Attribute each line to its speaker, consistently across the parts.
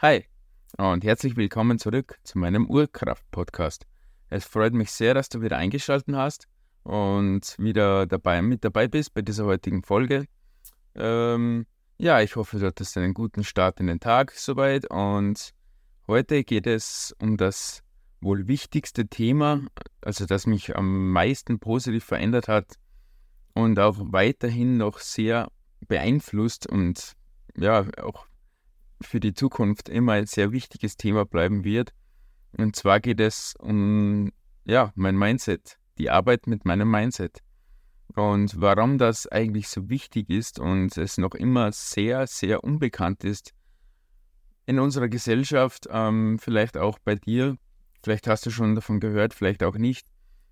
Speaker 1: Hi und herzlich willkommen zurück zu meinem Urkraft-Podcast. Es freut mich sehr, dass du wieder eingeschaltet hast und wieder dabei, mit dabei bist bei dieser heutigen Folge. Ähm, ja, ich hoffe, du hattest einen guten Start in den Tag soweit und heute geht es um das wohl wichtigste Thema, also das mich am meisten positiv verändert hat und auch weiterhin noch sehr beeinflusst und ja, auch für die Zukunft immer ein sehr wichtiges Thema bleiben wird. Und zwar geht es um ja, mein Mindset, die Arbeit mit meinem Mindset. Und warum das eigentlich so wichtig ist und es noch immer sehr, sehr unbekannt ist in unserer Gesellschaft, ähm, vielleicht auch bei dir, vielleicht hast du schon davon gehört, vielleicht auch nicht.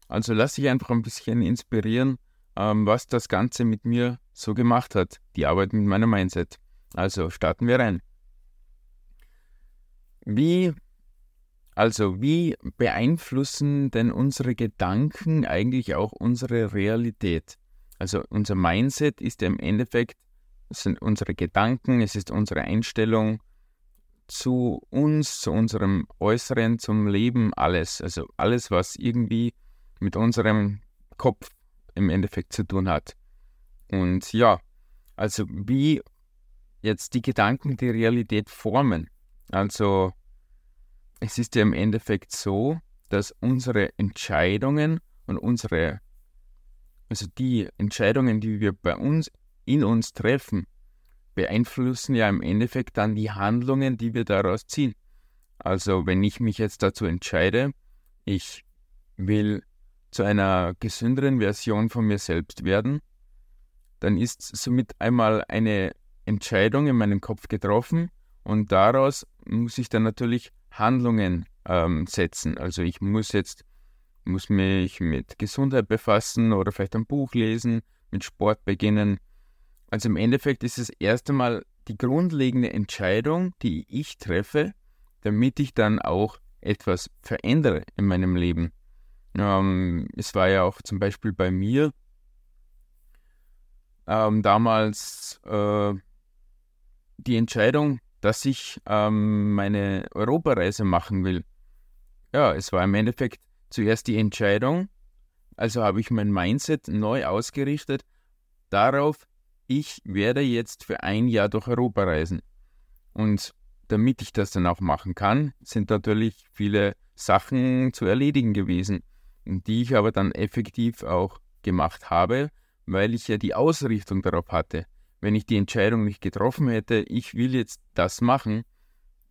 Speaker 1: Also lass dich einfach ein bisschen inspirieren, ähm, was das Ganze mit mir so gemacht hat, die Arbeit mit meinem Mindset. Also starten wir rein. Wie, also wie beeinflussen denn unsere Gedanken eigentlich auch unsere Realität? Also unser Mindset ist ja im Endeffekt, es sind unsere Gedanken, es ist unsere Einstellung zu uns, zu unserem Äußeren, zum Leben, alles. Also alles, was irgendwie mit unserem Kopf im Endeffekt zu tun hat. Und ja, also wie jetzt die Gedanken die Realität formen. Also es ist ja im Endeffekt so, dass unsere Entscheidungen und unsere, also die Entscheidungen, die wir bei uns, in uns treffen, beeinflussen ja im Endeffekt dann die Handlungen, die wir daraus ziehen. Also wenn ich mich jetzt dazu entscheide, ich will zu einer gesünderen Version von mir selbst werden, dann ist somit einmal eine Entscheidung in meinem Kopf getroffen und daraus muss ich dann natürlich Handlungen ähm, setzen. Also ich muss jetzt, muss mich mit Gesundheit befassen oder vielleicht ein Buch lesen, mit Sport beginnen. Also im Endeffekt ist es erst einmal die grundlegende Entscheidung, die ich treffe, damit ich dann auch etwas verändere in meinem Leben. Ähm, es war ja auch zum Beispiel bei mir ähm, damals äh, die Entscheidung, dass ich ähm, meine Europareise machen will. Ja, es war im Endeffekt zuerst die Entscheidung, also habe ich mein Mindset neu ausgerichtet darauf, ich werde jetzt für ein Jahr durch Europa reisen. Und damit ich das dann auch machen kann, sind natürlich viele Sachen zu erledigen gewesen, die ich aber dann effektiv auch gemacht habe, weil ich ja die Ausrichtung darauf hatte wenn ich die Entscheidung nicht getroffen hätte, ich will jetzt das machen,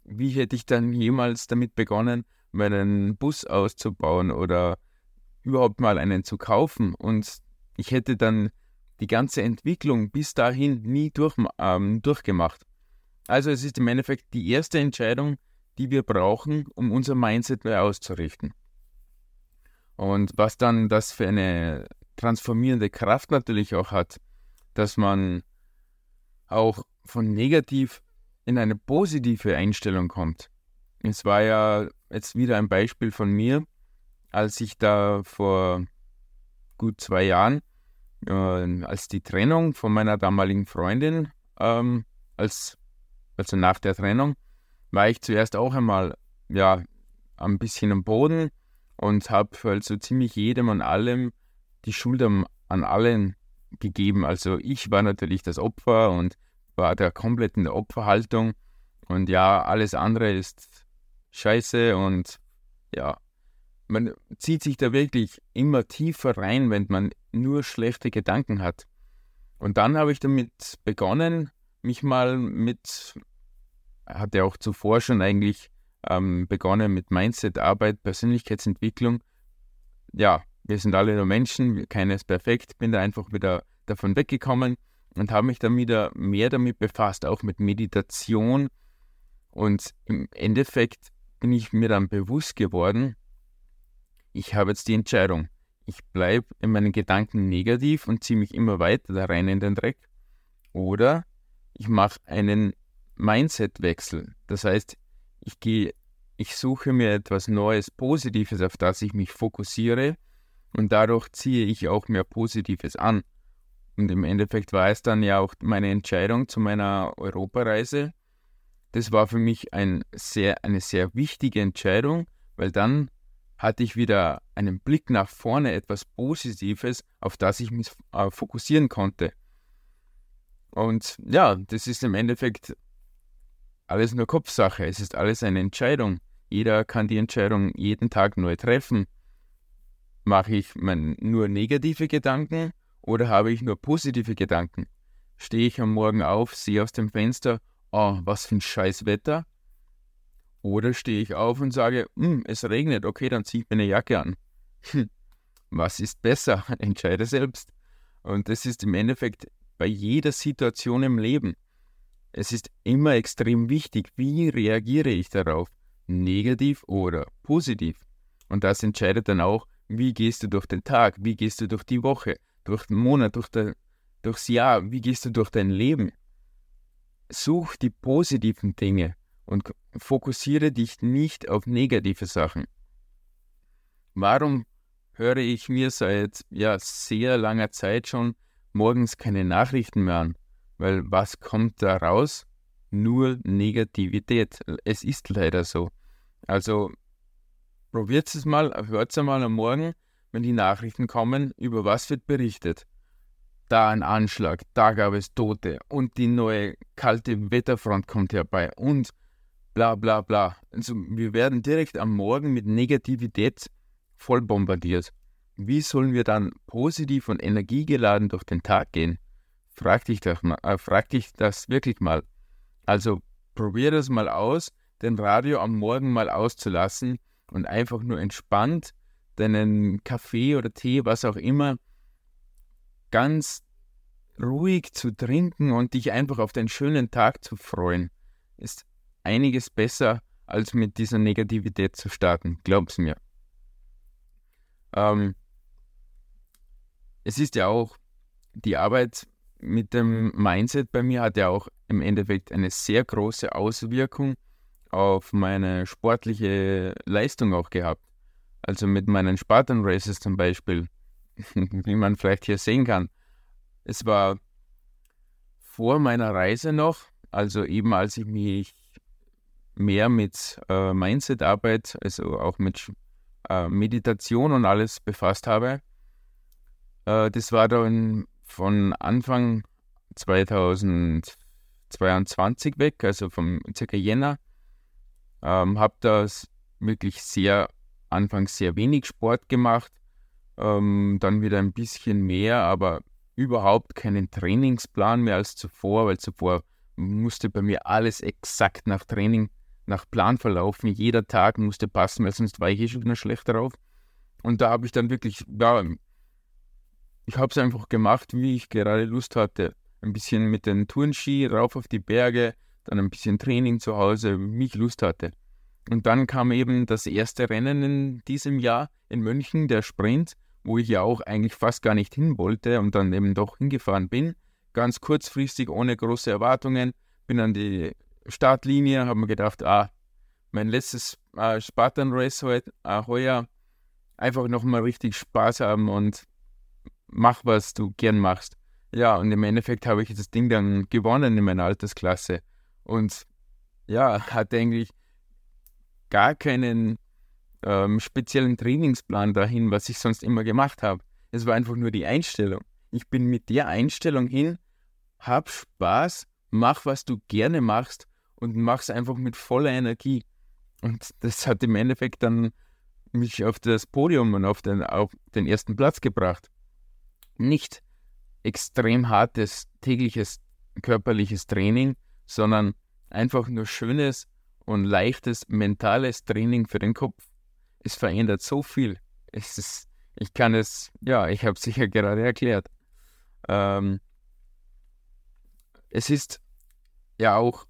Speaker 1: wie hätte ich dann jemals damit begonnen, meinen Bus auszubauen oder überhaupt mal einen zu kaufen? Und ich hätte dann die ganze Entwicklung bis dahin nie durch, ähm, durchgemacht. Also es ist im Endeffekt die erste Entscheidung, die wir brauchen, um unser Mindset neu auszurichten. Und was dann das für eine transformierende Kraft natürlich auch hat, dass man auch von negativ in eine positive Einstellung kommt. Es war ja jetzt wieder ein Beispiel von mir, als ich da vor gut zwei Jahren, äh, als die Trennung von meiner damaligen Freundin, ähm, als, also nach der Trennung, war ich zuerst auch einmal, ja, ein bisschen am Boden und habe halt so ziemlich jedem und allem die Schuld an allen gegeben. Also ich war natürlich das Opfer und war da komplett in der Opferhaltung. Und ja, alles andere ist scheiße und ja, man zieht sich da wirklich immer tiefer rein, wenn man nur schlechte Gedanken hat. Und dann habe ich damit begonnen, mich mal mit, hatte auch zuvor schon eigentlich ähm, begonnen mit Mindset-Arbeit, Persönlichkeitsentwicklung. Ja, wir sind alle nur Menschen, keiner ist perfekt, bin da einfach wieder davon weggekommen und habe mich dann wieder mehr damit befasst, auch mit Meditation. Und im Endeffekt bin ich mir dann bewusst geworden, ich habe jetzt die Entscheidung. Ich bleibe in meinen Gedanken negativ und ziehe mich immer weiter da rein in den Dreck. Oder ich mache einen Mindset-Wechsel. Das heißt, ich gehe, ich suche mir etwas Neues, Positives, auf das ich mich fokussiere und dadurch ziehe ich auch mehr Positives an. Und im Endeffekt war es dann ja auch meine Entscheidung zu meiner Europareise, das war für mich ein sehr, eine sehr wichtige Entscheidung, weil dann hatte ich wieder einen Blick nach vorne, etwas Positives, auf das ich mich äh, fokussieren konnte. Und ja, das ist im Endeffekt alles nur Kopfsache. Es ist alles eine Entscheidung. Jeder kann die Entscheidung jeden Tag neu treffen. Mache ich mein, nur negative Gedanken oder habe ich nur positive Gedanken? Stehe ich am Morgen auf, sehe aus dem Fenster, oh, was für ein scheiß Wetter? Oder stehe ich auf und sage, hm, es regnet, okay, dann ziehe ich mir eine Jacke an. Hm, was ist besser? Entscheide selbst. Und das ist im Endeffekt bei jeder Situation im Leben. Es ist immer extrem wichtig, wie reagiere ich darauf, negativ oder positiv. Und das entscheidet dann auch, wie gehst du durch den Tag, wie gehst du durch die Woche, durch den Monat, durch der, durchs Jahr, wie gehst du durch dein Leben. Such die positiven Dinge und fokussiere dich nicht auf negative Sachen. Warum höre ich mir seit ja, sehr langer Zeit schon morgens keine Nachrichten mehr an? Weil was kommt da raus? Nur Negativität. Es ist leider so. Also probiert es mal, hört es mal am Morgen, wenn die Nachrichten kommen, über was wird berichtet. Da ein Anschlag, da gab es Tote und die neue kalte Wetterfront kommt herbei und bla bla bla. Also wir werden direkt am Morgen mit Negativität voll bombardiert. Wie sollen wir dann positiv und energiegeladen durch den Tag gehen? Frag dich, das mal, äh, frag dich das wirklich mal. Also probier das mal aus, den Radio am Morgen mal auszulassen und einfach nur entspannt deinen Kaffee oder Tee, was auch immer, ganz ruhig zu trinken und dich einfach auf den schönen Tag zu freuen. Ist einiges besser, als mit dieser Negativität zu starten, glaub's mir. Ähm, es ist ja auch die Arbeit mit dem Mindset bei mir hat ja auch im Endeffekt eine sehr große Auswirkung auf meine sportliche Leistung auch gehabt. Also mit meinen Spartan Races zum Beispiel, wie man vielleicht hier sehen kann. Es war vor meiner Reise noch, also eben als ich mich mehr mit äh, Mindset-Arbeit, also auch mit äh, Meditation und alles befasst habe. Äh, das war dann von Anfang 2022 weg, also vom circa Jänner. Ähm, habe das wirklich sehr, anfangs sehr wenig Sport gemacht, ähm, dann wieder ein bisschen mehr, aber überhaupt keinen Trainingsplan mehr als zuvor, weil zuvor musste bei mir alles exakt nach Training, nach Plan verlaufen. Jeder Tag musste passen, weil sonst war ich eh schon wieder schlecht drauf. Und da habe ich dann wirklich, ja, ich habe es einfach gemacht, wie ich gerade Lust hatte. Ein bisschen mit den Tourenski rauf auf die Berge, dann ein bisschen Training zu Hause, wie ich Lust hatte. Und dann kam eben das erste Rennen in diesem Jahr in München, der Sprint, wo ich ja auch eigentlich fast gar nicht hin wollte und dann eben doch hingefahren bin. Ganz kurzfristig, ohne große Erwartungen, bin an die Startlinie, habe mir gedacht, ah, mein letztes äh, Spartan Race heute, äh, heuer, einfach nochmal richtig Spaß haben und mach, was du gern machst. Ja, und im Endeffekt habe ich das Ding dann gewonnen in meiner Altersklasse. Und ja, hatte eigentlich gar keinen ähm, speziellen Trainingsplan dahin, was ich sonst immer gemacht habe. Es war einfach nur die Einstellung. Ich bin mit der Einstellung hin, hab Spaß, mach, was du gerne machst und mach's einfach mit voller Energie. Und das hat im Endeffekt dann mich auf das Podium und auf den, auf den ersten Platz gebracht nicht extrem hartes tägliches körperliches Training, sondern einfach nur schönes und leichtes mentales Training für den Kopf. Es verändert so viel. Es ist, ich kann es, ja, ich habe es sicher gerade erklärt. Ähm, es ist ja auch,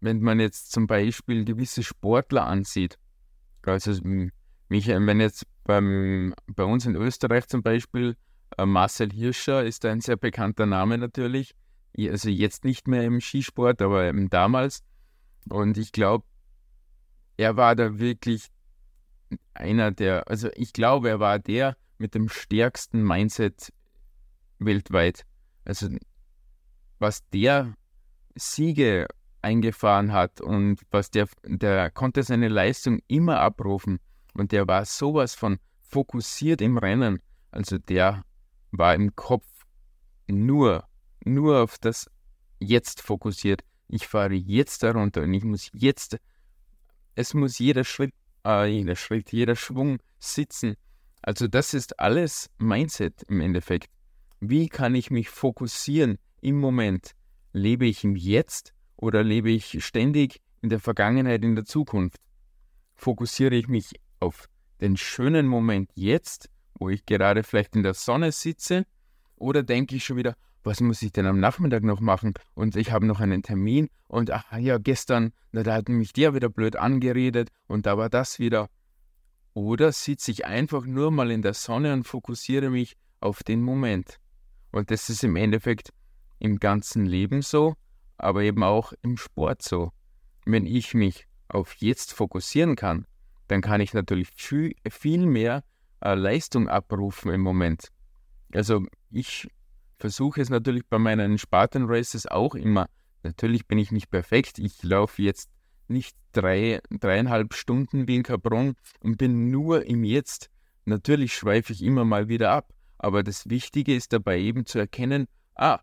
Speaker 1: wenn man jetzt zum Beispiel gewisse Sportler ansieht, also mich, wenn jetzt beim, bei uns in Österreich zum Beispiel äh, Marcel Hirscher ist ein sehr bekannter Name natürlich. Also jetzt nicht mehr im Skisport, aber damals. Und ich glaube, er war da wirklich einer der, also ich glaube, er war der mit dem stärksten Mindset weltweit. Also was der Siege eingefahren hat und was der, der konnte seine Leistung immer abrufen und der war sowas von fokussiert im Rennen. Also der war im Kopf nur, nur auf das Jetzt fokussiert. Ich fahre jetzt darunter und ich muss jetzt, es muss jeder Schritt, äh, jeder Schritt, jeder Schwung sitzen. Also das ist alles Mindset im Endeffekt. Wie kann ich mich fokussieren im Moment? Lebe ich im Jetzt oder lebe ich ständig in der Vergangenheit, in der Zukunft? Fokussiere ich mich auf den schönen Moment jetzt, wo ich gerade vielleicht in der Sonne sitze, oder denke ich schon wieder, was muss ich denn am Nachmittag noch machen? Und ich habe noch einen Termin und ach ja, gestern, da hat mich der wieder blöd angeredet und da war das wieder. Oder sitze ich einfach nur mal in der Sonne und fokussiere mich auf den Moment. Und das ist im Endeffekt im ganzen Leben so, aber eben auch im Sport so. Wenn ich mich auf jetzt fokussieren kann, dann kann ich natürlich viel, viel mehr äh, Leistung abrufen im Moment. Also ich versuche es natürlich bei meinen Spartan Races auch immer. Natürlich bin ich nicht perfekt. Ich laufe jetzt nicht drei, dreieinhalb Stunden wie in Cabron und bin nur im Jetzt. Natürlich schweife ich immer mal wieder ab. Aber das Wichtige ist dabei eben zu erkennen, ah,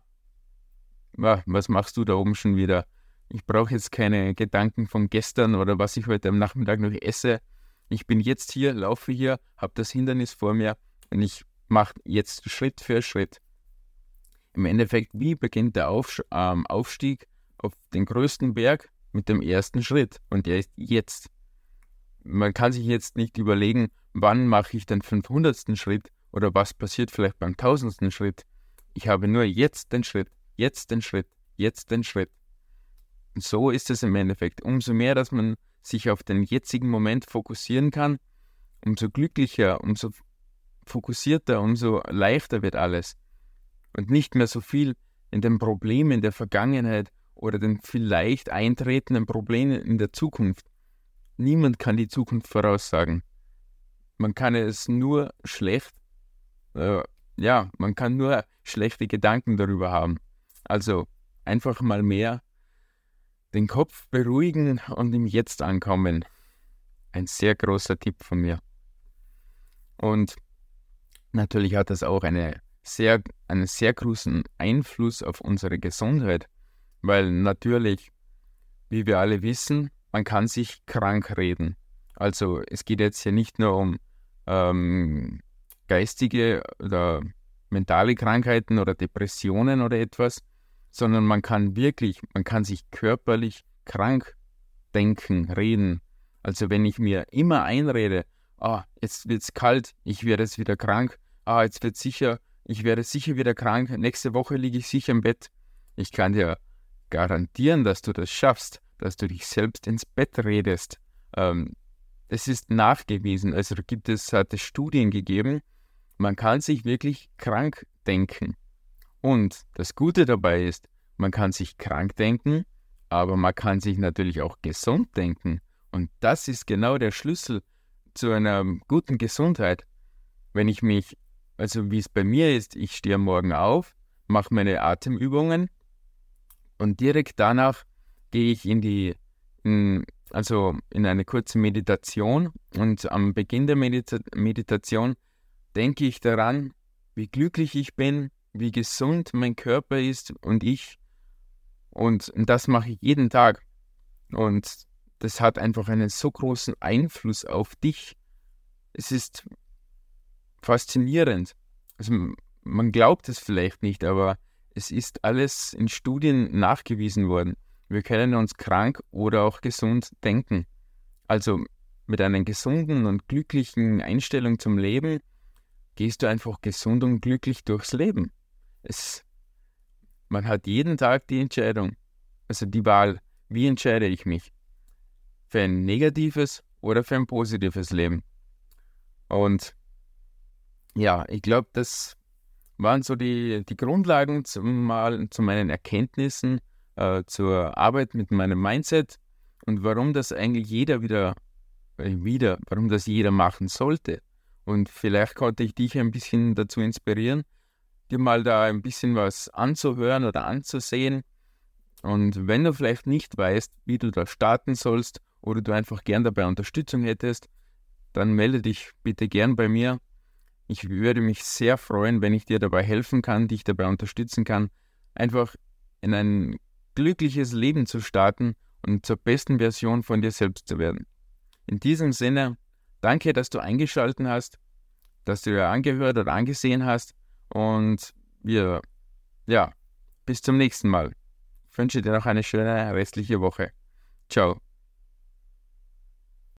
Speaker 1: was machst du da oben schon wieder? Ich brauche jetzt keine Gedanken von gestern oder was ich heute am Nachmittag noch esse. Ich bin jetzt hier, laufe hier, habe das Hindernis vor mir und ich mache jetzt Schritt für Schritt. Im Endeffekt, wie beginnt der Auf, ähm, Aufstieg auf den größten Berg? Mit dem ersten Schritt und der ist jetzt. Man kann sich jetzt nicht überlegen, wann mache ich den 500. Schritt oder was passiert vielleicht beim 1000. Schritt. Ich habe nur jetzt den Schritt jetzt den Schritt, jetzt den Schritt. Und so ist es im Endeffekt. Umso mehr, dass man sich auf den jetzigen Moment fokussieren kann, umso glücklicher, umso fokussierter, umso leichter wird alles. Und nicht mehr so viel in den Problemen der Vergangenheit oder den vielleicht eintretenden Problemen in der Zukunft. Niemand kann die Zukunft voraussagen. Man kann es nur schlecht, äh, ja, man kann nur schlechte Gedanken darüber haben. Also einfach mal mehr den Kopf beruhigen und im Jetzt ankommen. Ein sehr großer Tipp von mir. Und natürlich hat das auch eine sehr, einen sehr großen Einfluss auf unsere Gesundheit, weil natürlich, wie wir alle wissen, man kann sich krank reden. Also es geht jetzt hier nicht nur um ähm, geistige oder mentale Krankheiten oder Depressionen oder etwas, sondern man kann wirklich, man kann sich körperlich krank denken, reden. Also wenn ich mir immer einrede, ah, jetzt wird es kalt, ich werde jetzt wieder krank, ah, jetzt wird sicher, ich werde sicher wieder krank, nächste Woche liege ich sicher im Bett. Ich kann dir garantieren, dass du das schaffst, dass du dich selbst ins Bett redest. Ähm, es ist nachgewiesen, also gibt es, hat es Studien gegeben, man kann sich wirklich krank denken. Und das Gute dabei ist, man kann sich krank denken, aber man kann sich natürlich auch gesund denken. Und das ist genau der Schlüssel zu einer guten Gesundheit. Wenn ich mich, also wie es bei mir ist, ich stehe morgen auf, mache meine Atemübungen und direkt danach gehe ich in die, in, also in eine kurze Meditation und am Beginn der Medita Meditation denke ich daran, wie glücklich ich bin, wie gesund mein Körper ist und ich. Und das mache ich jeden Tag. Und das hat einfach einen so großen Einfluss auf dich. Es ist faszinierend. Also man glaubt es vielleicht nicht, aber es ist alles in Studien nachgewiesen worden. Wir können uns krank oder auch gesund denken. Also mit einer gesunden und glücklichen Einstellung zum Leben gehst du einfach gesund und glücklich durchs Leben. Es, man hat jeden Tag die Entscheidung, also die Wahl, wie entscheide ich mich? Für ein negatives oder für ein positives Leben? Und ja, ich glaube, das waren so die, die Grundlagen zum, mal, zu meinen Erkenntnissen, äh, zur Arbeit mit meinem Mindset und warum das eigentlich jeder wieder, äh, wieder, warum das jeder machen sollte. Und vielleicht konnte ich dich ein bisschen dazu inspirieren, dir mal da ein bisschen was anzuhören oder anzusehen. Und wenn du vielleicht nicht weißt, wie du da starten sollst oder du einfach gern dabei Unterstützung hättest, dann melde dich bitte gern bei mir. Ich würde mich sehr freuen, wenn ich dir dabei helfen kann, dich dabei unterstützen kann, einfach in ein glückliches Leben zu starten und zur besten Version von dir selbst zu werden. In diesem Sinne, danke, dass du eingeschaltet hast, dass du dir angehört oder angesehen hast und wir, ja, bis zum nächsten Mal. Ich wünsche dir noch eine schöne restliche Woche. Ciao.